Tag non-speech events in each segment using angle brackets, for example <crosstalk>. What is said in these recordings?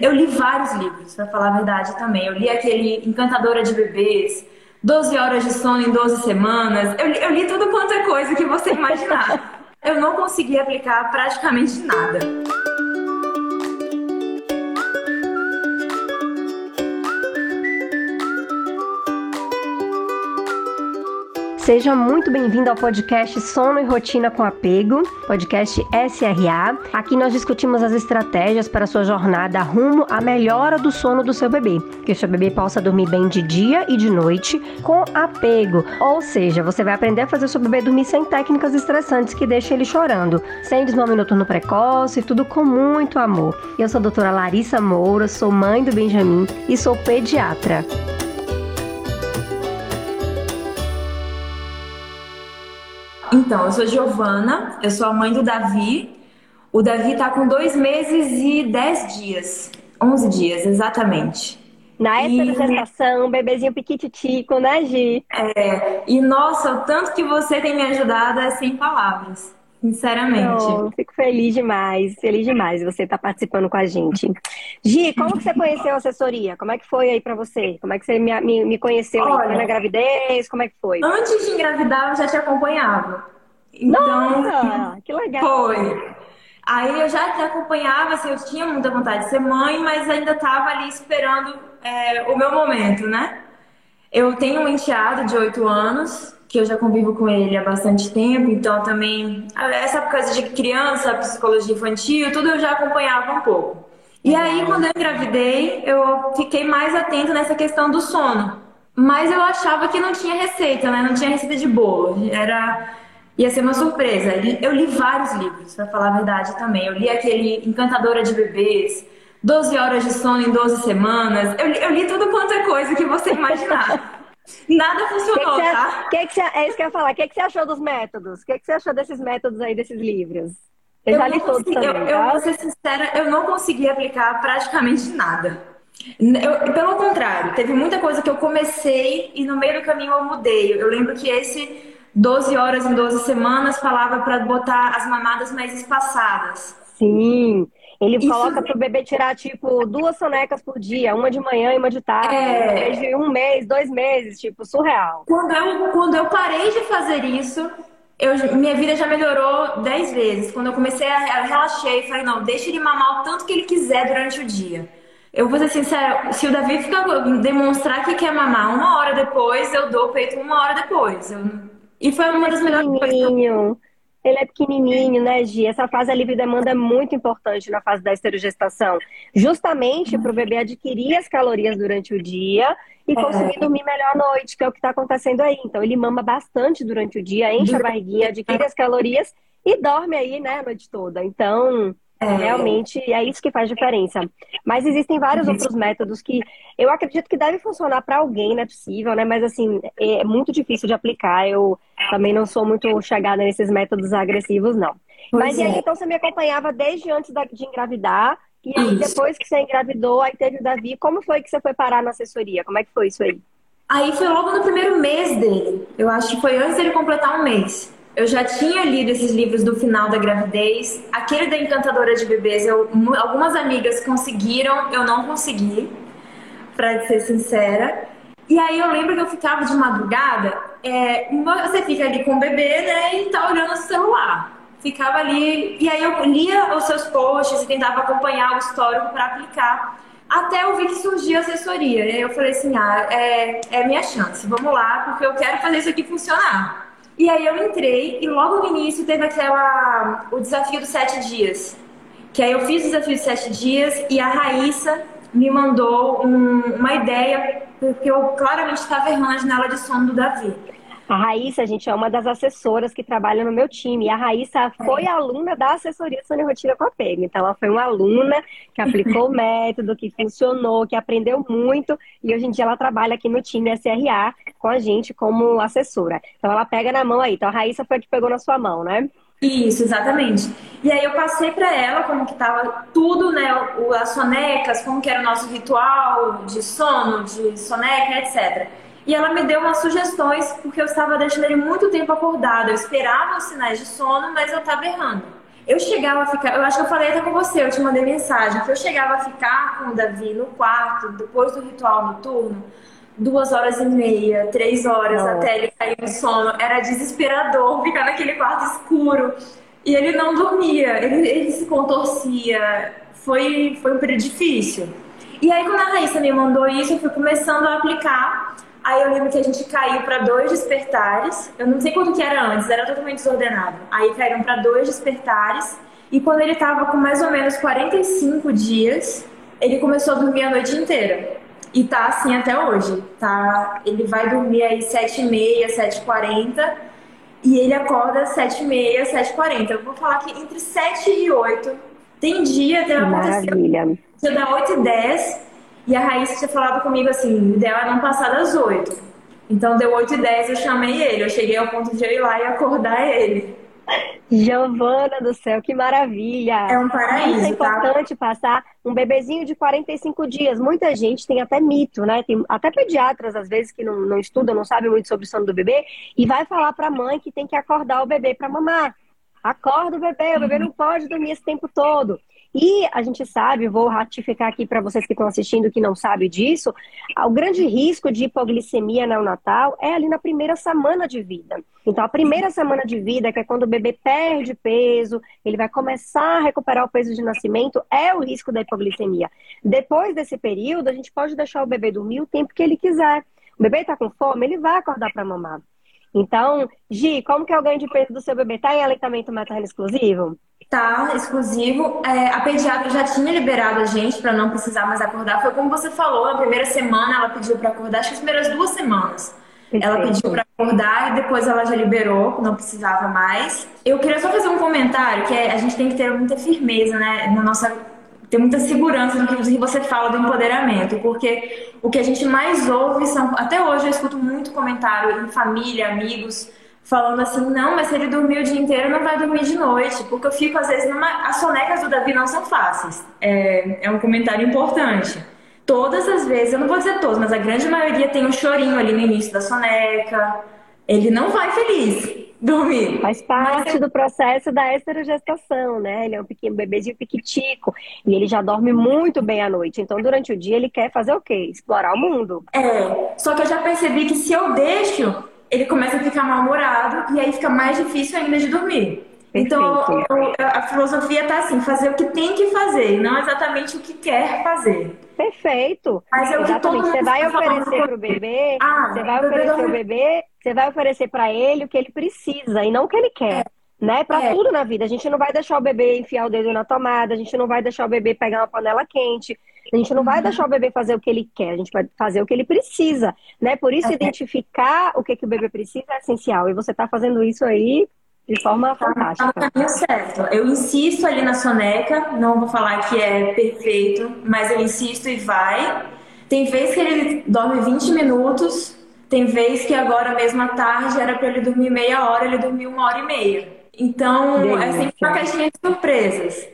Eu li vários livros, para falar a verdade também. Eu li aquele Encantadora de Bebês, 12 horas de sono em 12 semanas. Eu li, eu li tudo quanto é coisa que você imaginar. eu não consegui aplicar praticamente nada. Seja muito bem-vindo ao podcast Sono e Rotina com Apego, podcast SRA. Aqui nós discutimos as estratégias para sua jornada rumo à melhora do sono do seu bebê, que o seu bebê possa dormir bem de dia e de noite com apego. Ou seja, você vai aprender a fazer o seu bebê dormir sem técnicas estressantes que deixem ele chorando, sem desmame noturno precoce, tudo com muito amor. Eu sou a doutora Larissa Moura, sou mãe do Benjamin e sou pediatra. Então, eu sou Giovana, eu sou a mãe do Davi. O Davi tá com dois meses e dez dias. Onze dias, exatamente. Na época e... da gestação, bebezinho piquititico, né, Gi? É, e nossa, o tanto que você tem me ajudado é sem palavras. Sinceramente. Oh, fico feliz demais, feliz demais você estar tá participando com a gente. Gi, como que você conheceu a assessoria? Como é que foi aí para você? Como é que você me, me, me conheceu Olha, na gravidez? Como é que foi? Antes de engravidar, eu já te acompanhava. Então, Nossa, que legal. Foi. Aí eu já te acompanhava, assim, eu tinha muita vontade de ser mãe, mas ainda estava ali esperando é, o meu momento, né? Eu tenho um enteado de 8 anos, que eu já convivo com ele há bastante tempo, então também essa coisa de criança, psicologia infantil, tudo eu já acompanhava um pouco. E aí, quando eu engravidei, eu fiquei mais atenta nessa questão do sono. Mas eu achava que não tinha receita, né? Não tinha receita de bolo. Era ia ser uma surpresa. Eu li vários livros, para falar a verdade também. Eu li aquele Encantadora de Bebês, 12 horas de sono em 12 semanas. Eu li, eu li tudo quanto é coisa que você <laughs> imaginar. Nada funcionou, que que tá? Que que você, é isso que eu ia falar. O que, que você achou dos métodos? O que, que você achou desses métodos aí, desses livros? Eu, eu já li todos também, eu, tá? eu vou ser sincera, eu não consegui aplicar praticamente nada. Eu, pelo contrário, teve muita coisa que eu comecei e no meio do caminho eu mudei. Eu lembro que esse 12 horas em 12 semanas falava para botar as mamadas mais espaçadas. Sim. Ele Isso... coloca pro bebê tirar, tipo, duas sonecas por dia, uma de manhã e uma de tarde, é... de um mês, dois meses, tipo, surreal. Quando eu, quando eu parei de fazer isso, eu, minha vida já melhorou dez vezes. Quando eu comecei a, relaxar e falei, não, deixa ele mamar o tanto que ele quiser durante o dia. Eu vou ser sincera, se o Davi ficar, demonstrar que quer mamar uma hora depois, eu dou o peito uma hora depois. Eu, e foi uma das melhores coisas. Ele é pequenininho, né, Gi? Essa fase livre demanda é muito importante na fase da esterogestação, justamente para o bebê adquirir as calorias durante o dia e conseguir é. dormir melhor à noite, que é o que está acontecendo aí. Então, ele mama bastante durante o dia, enche a barriguinha, adquire as calorias e dorme aí, né, a noite toda. Então, é. Realmente é isso que faz diferença. Mas existem vários uhum. outros métodos que eu acredito que devem funcionar para alguém, não é possível, né? Mas assim, é muito difícil de aplicar. Eu também não sou muito chegada nesses métodos agressivos, não. Pois Mas é. e aí, então você me acompanhava desde antes de engravidar, e aí, depois que você engravidou, aí teve o Davi, como foi que você foi parar na assessoria? Como é que foi isso aí? Aí foi logo no primeiro mês dele. Eu acho que foi antes dele completar um mês. Eu já tinha lido esses livros do final da gravidez. Aquele da Encantadora de Bebês, eu, algumas amigas conseguiram, eu não consegui, para ser sincera. E aí eu lembro que eu ficava de madrugada, é, você fica ali com o bebê, né, e tá olhando o celular. Ficava ali, e aí eu lia os seus posts e tentava acompanhar o histórico para aplicar. Até eu vi que surgia a assessoria. E aí eu falei assim: ah, é, é minha chance, vamos lá, porque eu quero fazer isso aqui funcionar. E aí eu entrei e logo no início teve aquela o desafio dos sete dias. Que aí eu fiz o desafio dos sete dias e a Raíssa me mandou um, uma ideia, porque eu claramente estava errando a janela de sono do Davi. A Raíssa, gente, é uma das assessoras que trabalha no meu time. E a Raíssa foi aluna da assessoria e Rotina com a PEG. Então, ela foi uma aluna que aplicou o <laughs> método, que funcionou, que aprendeu muito. E hoje em dia ela trabalha aqui no time SRA com a gente como assessora. Então, ela pega na mão aí. Então, a Raíssa foi a que pegou na sua mão, né? Isso, exatamente. E aí eu passei para ela como que tava tudo, né, as sonecas, como que era o nosso ritual de sono, de soneca, etc. E ela me deu umas sugestões, porque eu estava deixando ele muito tempo acordado. Eu esperava os sinais de sono, mas eu estava errando. Eu chegava a ficar, eu acho que eu falei até com você, eu te mandei mensagem, que eu chegava a ficar com o Davi no quarto, depois do ritual noturno, duas horas e meia, três horas, não. até ele cair no sono. Era desesperador ficar naquele quarto escuro. E ele não dormia, ele, ele se contorcia. Foi, foi um período difícil. E aí, quando a Raíssa me mandou isso, eu fui começando a aplicar. Aí eu lembro que a gente caiu para dois despertares. Eu não sei quanto que era antes, era totalmente desordenado. Aí caíram para dois despertares. E quando ele estava com mais ou menos 45 dias, ele começou a dormir a noite inteira. E tá assim até hoje. Tá, ele vai dormir aí 7h30, 7h40 e ele acorda 7h30, 7h40. Eu vou falar que entre 7 e 8 tem dia, tem acontecido. Maravilha. Dia da 8 e 10 e a Raíssa tinha falado comigo assim: o ideal é não passar das 8. Então deu 8 e 10 eu chamei ele. Eu cheguei ao ponto de eu ir lá e acordar ele. Giovana do céu, que maravilha! É um paraíso. É importante tá? passar um bebezinho de 45 dias. Muita gente tem até mito, né? Tem até pediatras, às vezes, que não, não estudam, não sabem muito sobre o sono do bebê, e vai falar para a mãe que tem que acordar o bebê para mamar. Acorda o bebê, o bebê não pode dormir esse tempo todo. E a gente sabe, vou ratificar aqui para vocês que estão assistindo que não sabem disso, o grande risco de hipoglicemia neonatal é ali na primeira semana de vida. Então, a primeira semana de vida, que é quando o bebê perde peso, ele vai começar a recuperar o peso de nascimento, é o risco da hipoglicemia. Depois desse período, a gente pode deixar o bebê dormir o tempo que ele quiser. O bebê está com fome, ele vai acordar para mamar. Então, Gi, como que é o ganho de peso do seu bebê? Está em aleitamento materno exclusivo? Tá, exclusivo. É, a pediatra já tinha liberado a gente para não precisar mais acordar. Foi como você falou, na primeira semana ela pediu para acordar, acho que as primeiras duas semanas. Perfeito. Ela pediu para acordar e depois ela já liberou, não precisava mais. Eu queria só fazer um comentário que é, a gente tem que ter muita firmeza, né, na nossa ter muita segurança no que você fala do empoderamento, porque o que a gente mais ouve são, até hoje eu escuto muito comentário em família, amigos, falando assim, não, mas se ele dormir o dia inteiro, não vai dormir de noite, porque eu fico, às vezes, numa... as sonecas do Davi não são fáceis. É, é um comentário importante. Todas as vezes, eu não vou dizer todas, mas a grande maioria tem um chorinho ali no início da soneca. Ele não vai feliz <laughs> dormir. Faz parte do processo da esterogestação, né? Ele é um pequeno bebezinho piquitico e ele já dorme muito bem à noite. Então, durante o dia, ele quer fazer o quê? Explorar o mundo. É, só que eu já percebi que se eu deixo ele começa a ficar mal-humorado e aí fica mais difícil ainda de dormir. Então, a filosofia está assim, fazer o que tem que fazer, não exatamente o que quer fazer. Perfeito. Mas é o exatamente. Você vai oferecer para o bebê, ah, você vai oferecer o bebê, você vai oferecer para ele o que ele precisa e não o que ele quer. É né? Para é. tudo na vida. A gente não vai deixar o bebê enfiar o dedo na tomada, a gente não vai deixar o bebê pegar uma panela quente, a gente não vai uhum. deixar o bebê fazer o que ele quer, a gente vai fazer o que ele precisa, né? Por isso, é. identificar o que, que o bebê precisa é essencial. E você está fazendo isso aí de forma tá fantástica. Tá no certo. Eu insisto ali na soneca, não vou falar que é perfeito, mas eu insisto e vai. Tem vez que ele dorme 20 minutos, tem vez que agora mesmo à tarde era para ele dormir meia hora, ele dormiu uma hora e meia. Então, Delícia. é sempre uma caixinha de surpresas.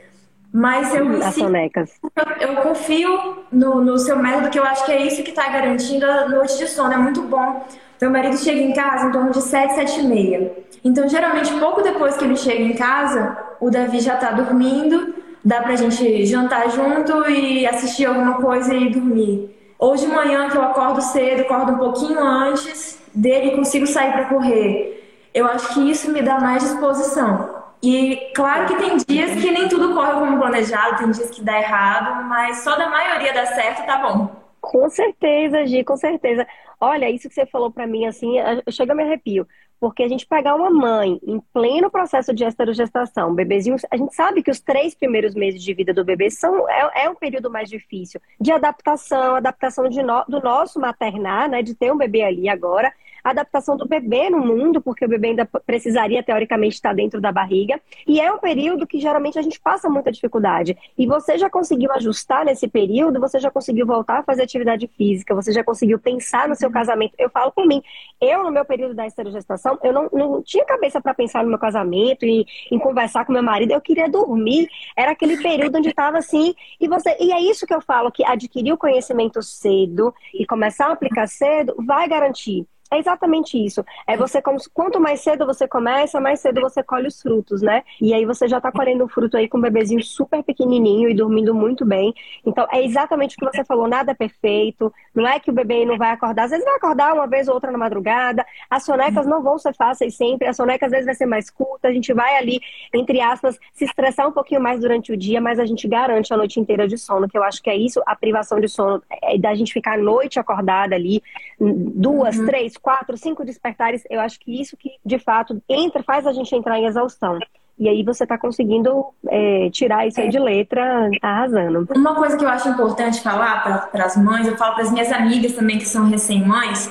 Mas eu, eu, eu confio no, no, seu método, que eu acho que é isso que está garantindo a noite de sono. É muito bom. Meu marido chega em casa em torno de 7, 7 e meia. Então, geralmente, pouco depois que ele chega em casa, o Davi já está dormindo, dá pra gente jantar junto e assistir alguma coisa e dormir. Ou de manhã, que eu acordo cedo, acordo um pouquinho antes dele e consigo sair para correr eu acho que isso me dá mais disposição. E claro que tem dias que nem tudo corre como planejado, tem dias que dá errado, mas só da maioria dá certo, tá bom. Com certeza, Gi, com certeza. Olha, isso que você falou para mim, assim, chega a me arrepio. Porque a gente pegar uma mãe em pleno processo de esterogestação, bebezinho, a gente sabe que os três primeiros meses de vida do bebê são, é, é um período mais difícil de adaptação, adaptação de no, do nosso maternar, né, de ter um bebê ali agora, adaptação do bebê no mundo, porque o bebê ainda precisaria, teoricamente, estar dentro da barriga. E é um período que geralmente a gente passa muita dificuldade. E você já conseguiu ajustar nesse período, você já conseguiu voltar a fazer atividade física, você já conseguiu pensar no seu casamento. Eu falo por mim, eu, no meu período da esterogestação, eu não, não tinha cabeça para pensar no meu casamento e em conversar com meu marido, eu queria dormir. Era aquele período onde estava assim. E, você, e é isso que eu falo, que adquirir o conhecimento cedo e começar a aplicar cedo vai garantir É exatamente isso. É você, quanto mais cedo você começa, mais cedo você colhe os frutos, né? E aí você já tá colhendo um fruto aí com um bebezinho super pequenininho e dormindo muito bem. Então, é exatamente o que você falou, nada é perfeito. Não é que o bebê não vai acordar, às vezes vai acordar uma vez ou outra na madrugada. As sonecas não vão ser fáceis sempre, a soneca às vezes vai ser mais curta, a gente vai ali, entre aspas, se estressar um pouquinho mais durante o dia, mas a gente garante a noite inteira de sono, que eu acho que é isso, a privação de sono, é da gente ficar a noite acordada ali, duas, uhum. três, quatro, cinco despertares, eu acho que isso que de fato entra, faz a gente entrar em exaustão. E aí você está conseguindo é, tirar isso aí de letra, tá arrasando. Uma coisa que eu acho importante falar para as mães, eu falo para as minhas amigas também que são recém-mães,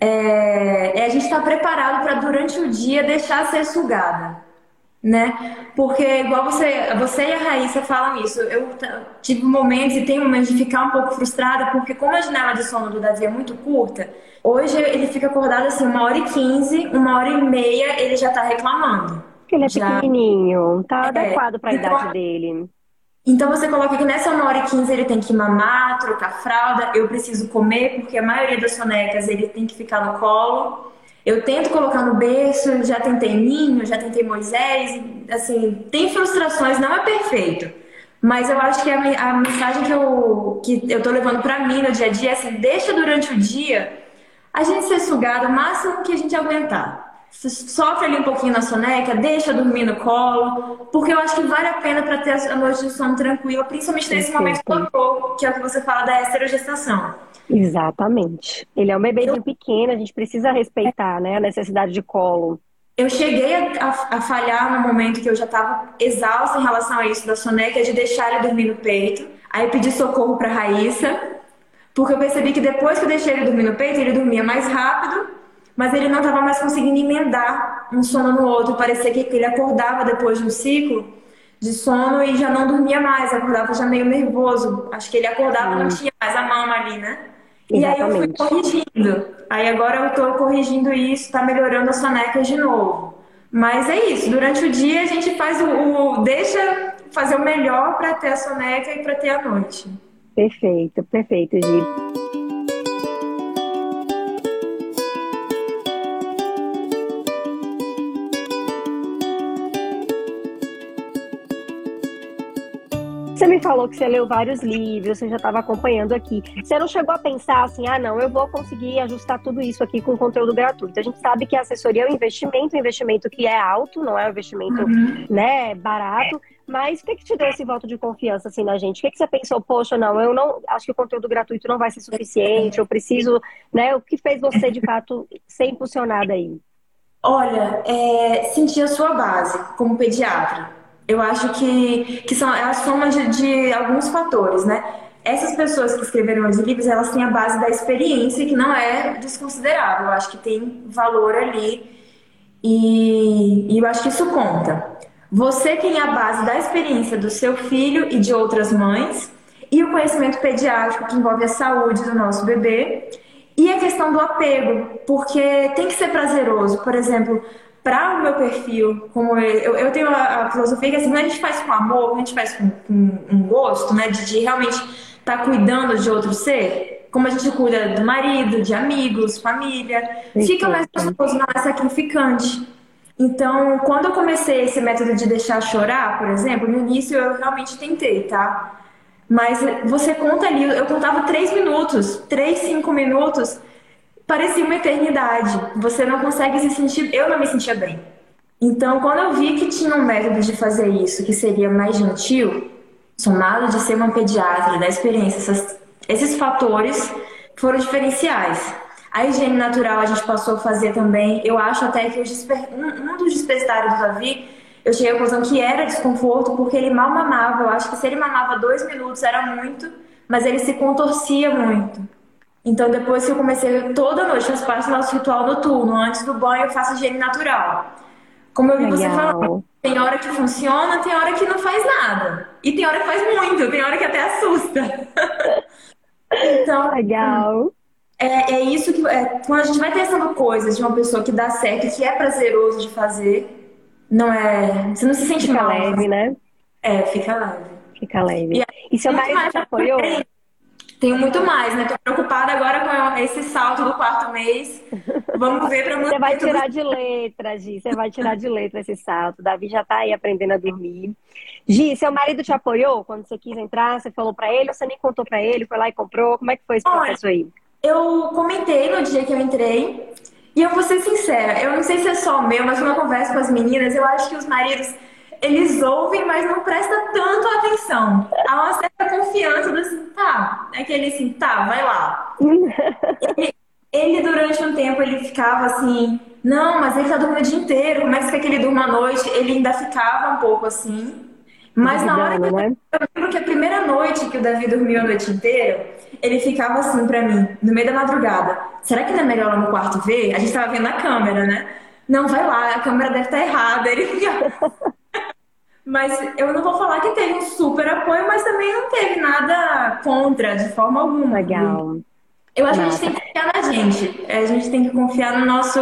é, é, a gente estar tá preparado para durante o dia deixar ser sugada. Né? Porque igual você, você e a Raíssa falam isso, eu tive momentos e tenho momentos de ficar um pouco frustrada, porque como a janela de sono do Davi é muito curta, Hoje ele fica acordado assim, uma hora e quinze, uma hora e meia ele já tá reclamando. Porque ele é já... pequenininho, tá é. adequado para a então, idade dele. Então você coloca que nessa uma hora e quinze ele tem que mamar, trocar fralda, eu preciso comer, porque a maioria das sonecas ele tem que ficar no colo. Eu tento colocar no berço, já tentei ninho, já tentei Moisés, assim, tem frustrações, não é perfeito. Mas eu acho que a, a mensagem que eu, que eu tô levando para mim no dia a dia é assim, deixa durante o dia a gente ser sugado o máximo que a gente aguentar. Sofre ali um pouquinho na soneca, deixa dormir no colo, porque eu acho que vale a pena para ter a noite de sono tranquila, principalmente nesse momento do que é o que você fala da esterogestação. Exatamente. Ele é um bebezinho eu... pequeno, a gente precisa respeitar né, a necessidade de colo. Eu cheguei a, a, a falhar no momento que eu já estava exausta em relação a isso da soneca, de deixar ele dormir no peito. Aí pedi socorro para Raíssa, porque eu percebi que depois que eu deixei ele dormir no peito, ele dormia mais rápido, mas ele não estava mais conseguindo emendar um sono no outro. Parecia que ele acordava depois de um ciclo de sono e já não dormia mais, acordava já meio nervoso. Acho que ele acordava e não tinha mais a mama ali, né? E aí eu fui corrigindo. Aí agora eu estou corrigindo isso, está melhorando a soneca de novo. Mas é isso, durante o dia a gente faz o, o deixa fazer o melhor para ter a soneca e para ter a noite. Perfeito, perfeito, Gi. Você me falou que você leu vários livros, você já estava acompanhando aqui. Você não chegou a pensar assim, ah, não, eu vou conseguir ajustar tudo isso aqui com conteúdo gratuito. A gente sabe que a assessoria é um investimento, um investimento que é alto, não é um investimento, uhum. né, barato. Mas o que, que te deu esse voto de confiança assim na gente? O que, que você pensou, poxa, não, eu não acho que o conteúdo gratuito não vai ser suficiente, eu preciso, né? O que fez você de fato ser impulsionada aí? Olha, é, sentir a sua base como pediatra. Eu acho que, que são é a soma de, de alguns fatores, né? Essas pessoas que escreveram os livros, elas têm a base da experiência, que não é desconsiderável. Eu acho que tem valor ali e, e eu acho que isso conta. Você tem a base da experiência do seu filho e de outras mães, e o conhecimento pediátrico que envolve a saúde do nosso bebê, e a questão do apego, porque tem que ser prazeroso. Por exemplo, para o meu perfil, como eu, eu tenho a, a, filosofia que assim, quando a gente faz com amor, quando a gente faz com, com um gosto, né, de, de realmente estar tá cuidando de outro ser, como a gente cuida do marido, de amigos, família, fica mais gostoso, é sacrificante. Então, quando eu comecei esse método de deixar chorar, por exemplo, no início eu realmente tentei, tá? Mas você conta ali, eu contava três minutos, três, cinco minutos, parecia uma eternidade. Você não consegue se sentir, eu não me sentia bem. Então, quando eu vi que tinha um método de fazer isso que seria mais gentil, somado de ser uma pediatra, da experiência, essas, esses fatores foram diferenciais. A higiene natural a gente passou a fazer também. Eu acho até que desper... um, dos despertares do Davi, eu cheguei à conclusão que era desconforto porque ele mal mamava. Eu acho que se ele mamava dois minutos era muito, mas ele se contorcia muito. Então depois que eu comecei toda noite, parte do nosso ritual noturno. Antes do banho eu faço higiene natural. Como eu vi você falando, tem hora que funciona, tem hora que não faz nada. E tem hora que faz muito, tem hora que até assusta. <laughs> então, legal. É, é isso que. É, quando a gente vai testando coisas de uma pessoa que dá certo que é prazeroso de fazer, não é. Você não se sente fica mal. leve, né? É, fica leve. Fica leve. E, e seu marido te apoiou? <laughs> Tenho muito mais, né? Tô preocupada agora com esse salto do quarto mês. Vamos ver para Você vai tirar de letra, Gi. Você vai tirar de letra esse salto. Davi já tá aí aprendendo a dormir. Gi, seu marido te apoiou quando você quis entrar? Você falou para ele ou você nem contou para ele? Foi lá e comprou? Como é que foi esse processo aí? Eu comentei no dia que eu entrei. E eu vou ser sincera, eu não sei se é só meu, mas quando eu converso com as meninas, eu acho que os maridos eles ouvem, mas não prestam tanto atenção. Há uma certa confiança do assim, tá, é aquele assim, tá, vai lá. ele, <laughs> ele, durante um tempo, ele ficava assim, não, mas ele tá dormindo o dia inteiro, como é que você quer que ele durma à noite? Ele ainda ficava um pouco assim. Mas na hora que eu, né? eu lembro que a primeira noite que o Davi dormiu a noite inteira, ele ficava assim pra mim, no meio da madrugada. Será que não é melhor lá no quarto ver? A gente tava vendo na câmera, né? Não, vai lá, a câmera deve estar tá errada. <laughs> Ele ficava... Mas eu não vou falar que teve um super apoio, mas também não teve nada contra, de forma alguma. Legal. Eu acho Nossa. que a gente tem que confiar na gente. É, a gente tem que confiar no nosso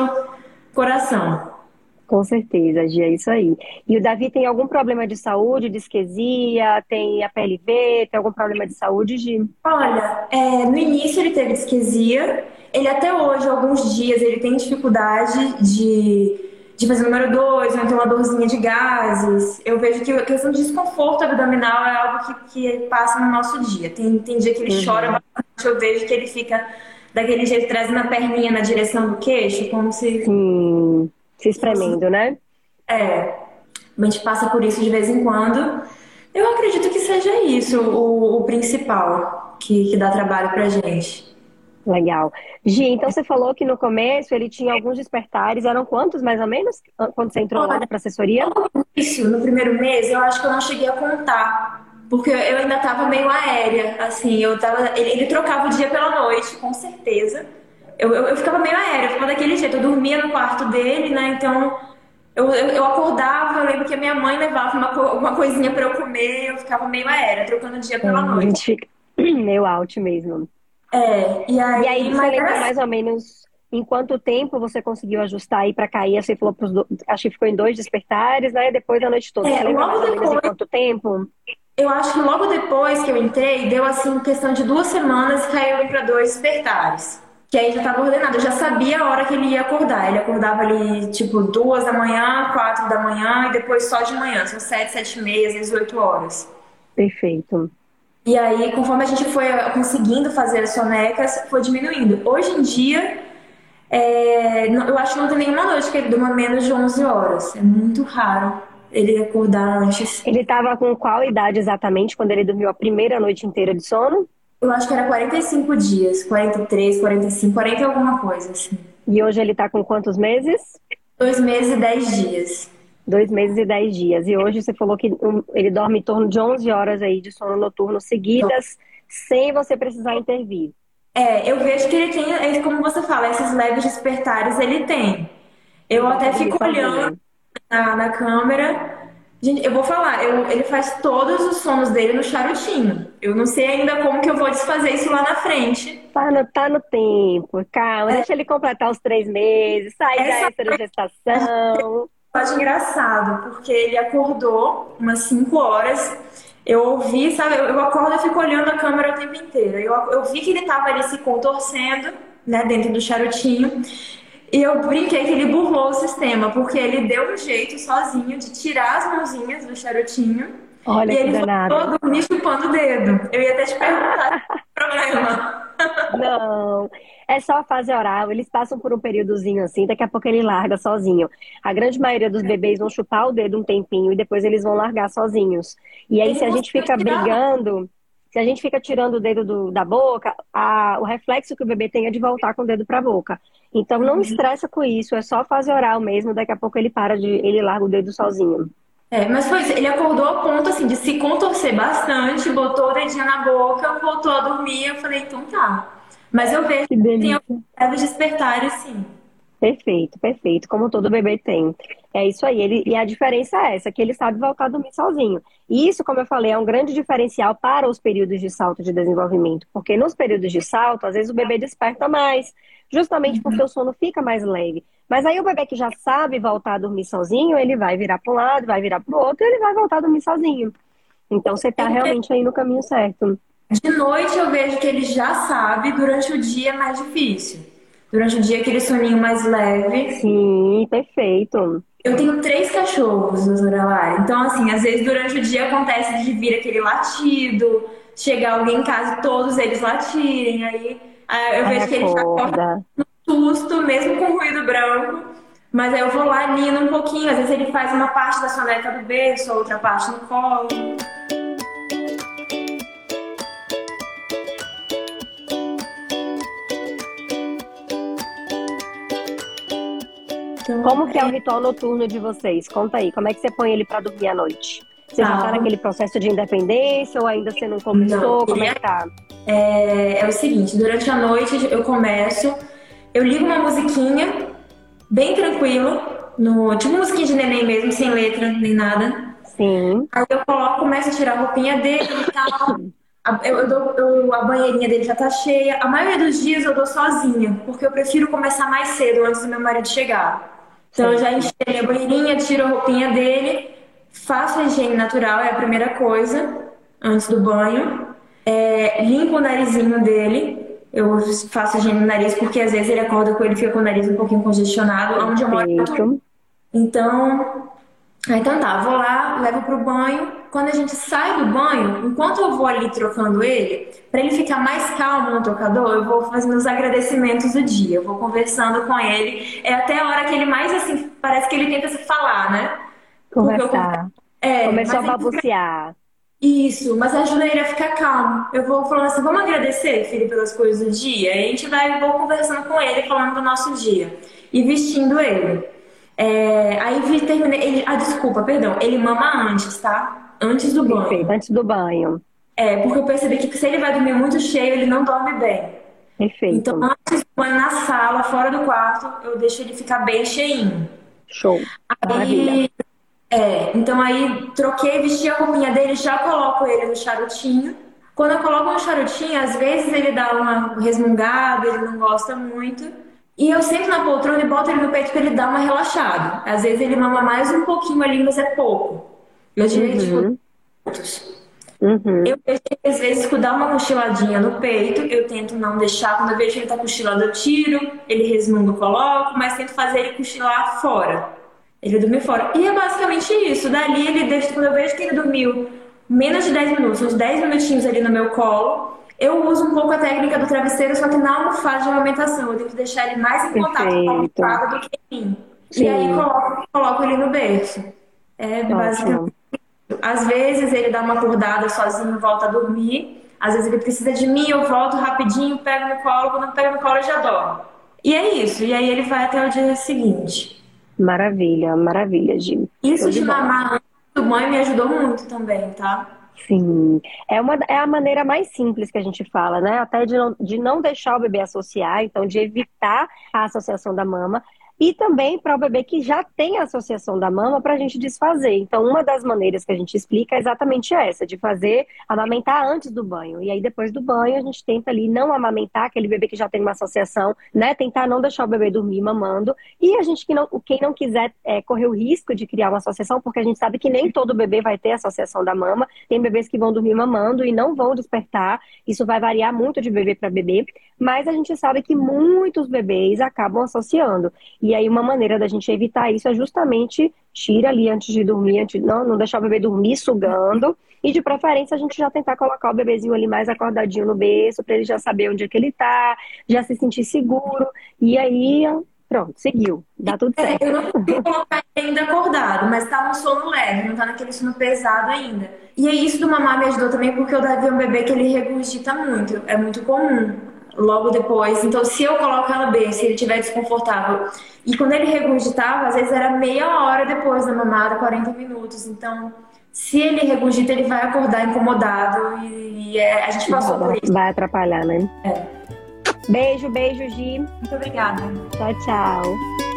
coração. Com certeza, Gia, é isso aí. E o Davi tem algum problema de saúde, de disquesia, tem a PLV, tem algum problema de saúde, Gi? Olha, é, no início ele teve disquesia, ele até hoje, alguns dias, ele tem dificuldade de de fazer número 2, ou então uma dorzinha de gases. Eu vejo que a questão de desconforto abdominal é algo que, que passa no nosso dia. Tem, tem dia que ele uhum. chora bastante, eu vejo que ele fica daquele jeito, trazendo a perninha na direção do queixo, como se. Se espremendo, né? É. A gente passa por isso de vez em quando. Eu acredito que seja isso o, o principal que, que dá trabalho pra gente. Legal. Gi, então você falou que no começo ele tinha alguns despertares, eram quantos mais ou menos, quando você entrou lá para assessoria? Isso, no primeiro mês eu acho que eu não cheguei a contar, porque eu ainda estava meio aérea, assim, eu tava, ele, ele, trocava o dia pela noite, com certeza. Eu, eu, eu, ficava meio aérea, eu ficava daquele jeito, eu dormia no quarto dele, né, então eu, eu, eu acordava, eu lembro que a minha mãe levava uma, uma coisinha para eu comer, eu ficava meio aérea, trocando o dia pela hum, noite. <clears throat> Meio out mesmo. É, e aí, e aí você lembra mais ou menos em quanto tempo você conseguiu ajustar aí para cair? Você falou pros do... acho que ficou em dois despertares, né? Depois da noite toda. É, ou menos em quanto tempo? Eu acho que logo depois que eu entrei, deu assim questão de duas semanas caiu para dois despertares. Que aí já estava ordenado, eu já sabia a hora que ele ia acordar. Ele acordava ali, tipo, duas da manhã, quatro da manhã e depois só de manhã. São sete, sete e meia, às vezes oito horas. Perfeito. E aí, conforme a gente foi conseguindo fazer as sonecas, foi diminuindo. Hoje em dia, é, eu acho que não tem nenhuma noite que ele durma menos de 11 horas. É muito raro ele acordar antes. Ele estava com qual idade exatamente quando ele dormiu a primeira noite inteira de sono? Eu acho que era 45 dias, 43, 45, 40 alguma coisa, assim. E hoje ele está com quantos meses? Dois meses e dez dias. Dois meses e dez dias. E hoje você falou que ele dorme em torno de 11 horas aí de sono noturno seguidas, sem você precisar intervir. É, eu vejo que ele tem, é como você fala, esses leves despertares ele tem. Eu até fico olhando na, na câmera. Gente, eu vou falar, eu, ele faz todos os sonos dele no charutinho. Eu não sei ainda como que eu vou desfazer isso lá na frente. Tá no, tá no tempo, calma, é. deixa ele completar os três meses, sair Essa... da gestação acho engraçado, porque ele acordou umas 5 horas. Eu ouvi, sabe? Eu, acordo e fico olhando a câmera o tempo inteiro. Eu, eu vi que ele tava ali se contorcendo, né, dentro do charutinho. E eu brinquei que ele burlou o sistema, porque ele deu um jeito sozinho de tirar as mãozinhas do charutinho. Olha e ele danado. voltou dormir chupando o dedo. Eu ia até te perguntar <laughs> o problema. Não, é só a fase oral. Eles passam por um períodozinho assim, daqui a pouco ele larga sozinho. A grande maioria dos bebês vão chupar o dedo um tempinho e depois eles vão largar sozinhos. E aí, se a gente fica brigando, se a gente fica tirando o dedo do, da boca, a, o reflexo que o bebê tem é de voltar com o dedo para a boca. Então, não uhum. estressa com isso, é só fase oral mesmo. Daqui a pouco ele para de, ele larga o dedo sozinho. É, mas foi isso. Ele acordou a ponto assim de se contorcer bastante, botou o dedinho na boca, voltou a dormir. Eu falei, então tá. Mas eu vejo que, que tem leves despertares, sim. Perfeito, perfeito. Como todo bebê tem. É isso aí. Ele, e a diferença é essa, que ele sabe voltar a dormir sozinho. E isso, como eu falei, é um grande diferencial para os períodos de salto de desenvolvimento. Porque nos períodos de salto, às vezes o bebê desperta mais, justamente uhum. porque o sono fica mais leve. Mas aí o bebê que já sabe voltar a dormir sozinho, ele vai virar para um lado, vai virar para o outro, e ele vai voltar a dormir sozinho. Então você está realmente aí no caminho certo. De noite eu vejo que ele já sabe, durante o dia é mais difícil. Durante o dia, aquele soninho mais leve. Sim, perfeito. Eu tenho três cachorros, Lorelai. Então, assim, às vezes durante o dia acontece de vir aquele latido, chegar alguém em casa e todos eles latirem. Aí eu vejo que ele fica no susto, mesmo com ruído branco. Mas aí eu vou lá, nino um pouquinho. Às vezes ele faz uma parte da soneca do berço, outra parte no colo. Então, Como que é o ritual noturno de vocês? Conta aí, como é que você põe ele para dormir à noite? Você já tá ah. naquele processo de independência ou ainda você não começou? Não, como é que tá? É, é o seguinte, durante a noite eu começo, eu ligo uma musiquinha bem tranquila, no, tipo musiquinha de neném mesmo, sem letra nem nada. Sim. Aí eu coloco, começo a tirar a roupinha dele e tal. A, eu, eu dou, eu, a banheirinha dele já tá cheia. A maioria dos dias eu dou sozinha, porque eu prefiro começar mais cedo, antes do meu marido chegar. Então eu já enchei a banheirinha, tiro a roupinha dele, faço a higiene natural, é a primeira coisa, antes do banho. É, limpo o narizinho dele. Eu faço higiene no nariz porque às vezes ele acorda com ele fica com o nariz um pouquinho congestionado, onde eu moro. Então, então tá, vou lá, levo pro banho. Quando a gente sai do banho, enquanto eu vou ali trocando ele, para ele ficar mais calmo no tocador, eu vou fazendo os agradecimentos do dia. Eu vou conversando com ele. É até a hora que ele mais assim, parece que ele tenta se falar, né? Conversar. Eu, é, Começou a babucear. Isso, mas ajuda ele a ficar calmo. Eu vou falando assim, vamos agradecer, filho, pelas coisas do dia. Aí a gente vai, vou conversando com ele, falando do nosso dia. E vestindo ele. É, aí terminei. Ele, ah, desculpa, perdão. Ele mama antes, tá? Antes do banho. Perfeito, antes do banho. É, porque eu percebi que se ele vai dormir muito cheio, ele não dorme bem. Perfeito. Então, antes do banho na sala, fora do quarto, eu deixo ele ficar bem cheinho. Show. Aí, Maravilha. É, então aí troquei, vesti a roupinha dele, já coloco ele no charutinho. Quando eu coloco no charutinho, às vezes ele dá uma resmungada, ele não gosta muito. E eu sento na poltrona e boto ele no peito para ele dar uma relaxada. Às vezes ele mama mais um pouquinho ali, mas é pouco. Eu diria uhum. tipo, uhum. Eu deixo às vezes dar uma cochiladinha no peito. Eu tento não deixar, quando eu vejo que ele tá cochilando, eu tiro, ele resmunga, eu coloco, mas tento fazer ele cochilar fora. Ele dormir fora. E é basicamente isso. Dali ele deixa, quando eu vejo que ele dormiu menos de 10 minutos, uns 10 minutinhos ali no meu colo, eu uso um pouco a técnica do travesseiro, só que na almofada de amamentação. Eu tenho que deixar ele mais em contato Perfeito. com a almofada do que em mim. Sim. E aí coloco, coloco ele no berço. É basicamente. Às vezes ele dá uma acordada sozinho, volta a dormir. Às vezes ele precisa de mim, eu volto rapidinho, pego no colo. Quando pego no colo, eu já dorme. E é isso. E aí ele vai até o dia seguinte. Maravilha, maravilha, Gil. Isso de, de mamar antes do banho me ajudou muito também, tá? Sim, é, uma, é a maneira mais simples que a gente fala, né? Até de não, de não deixar o bebê associar, então de evitar a associação da mama e também para o bebê que já tem a associação da mama para a gente desfazer. Então, uma das maneiras que a gente explica é exatamente essa, de fazer amamentar antes do banho. E aí, depois do banho, a gente tenta ali não amamentar aquele bebê que já tem uma associação, né? Tentar não deixar o bebê dormir mamando. E a gente que não, quem não quiser é, correr o risco de criar uma associação, porque a gente sabe que nem todo bebê vai ter associação da mama. Tem bebês que vão dormir mamando e não vão despertar. Isso vai variar muito de bebê para bebê. Mas a gente sabe que muitos bebês acabam associando. E aí uma maneira da gente evitar isso é justamente tira ali antes de dormir, antes, não, não deixar o bebê dormir sugando. E de preferência a gente já tentar colocar o bebezinho ali mais acordadinho no berço, para ele já saber onde é que ele tá, já se sentir seguro. E aí, pronto, seguiu. Dá tudo é, certo. É, eu não colocar ele ainda acordado, mas tá um sono leve, não tá naquele sono pesado ainda. E aí isso do mamar me ajudou também porque o Davi é um bebê que ele regurgita muito. É muito comum logo depois. Então, se eu coloco ela bem, se ele estiver desconfortável. E quando ele regurgitava, às vezes era meia hora depois da mamada, 40 minutos. Então, se ele regurgita, ele vai acordar incomodado e, e é, a gente passou por isso. Vai atrapalhar, né? É. Beijo, beijo, Gi. Muito obrigada. Tchau, tchau.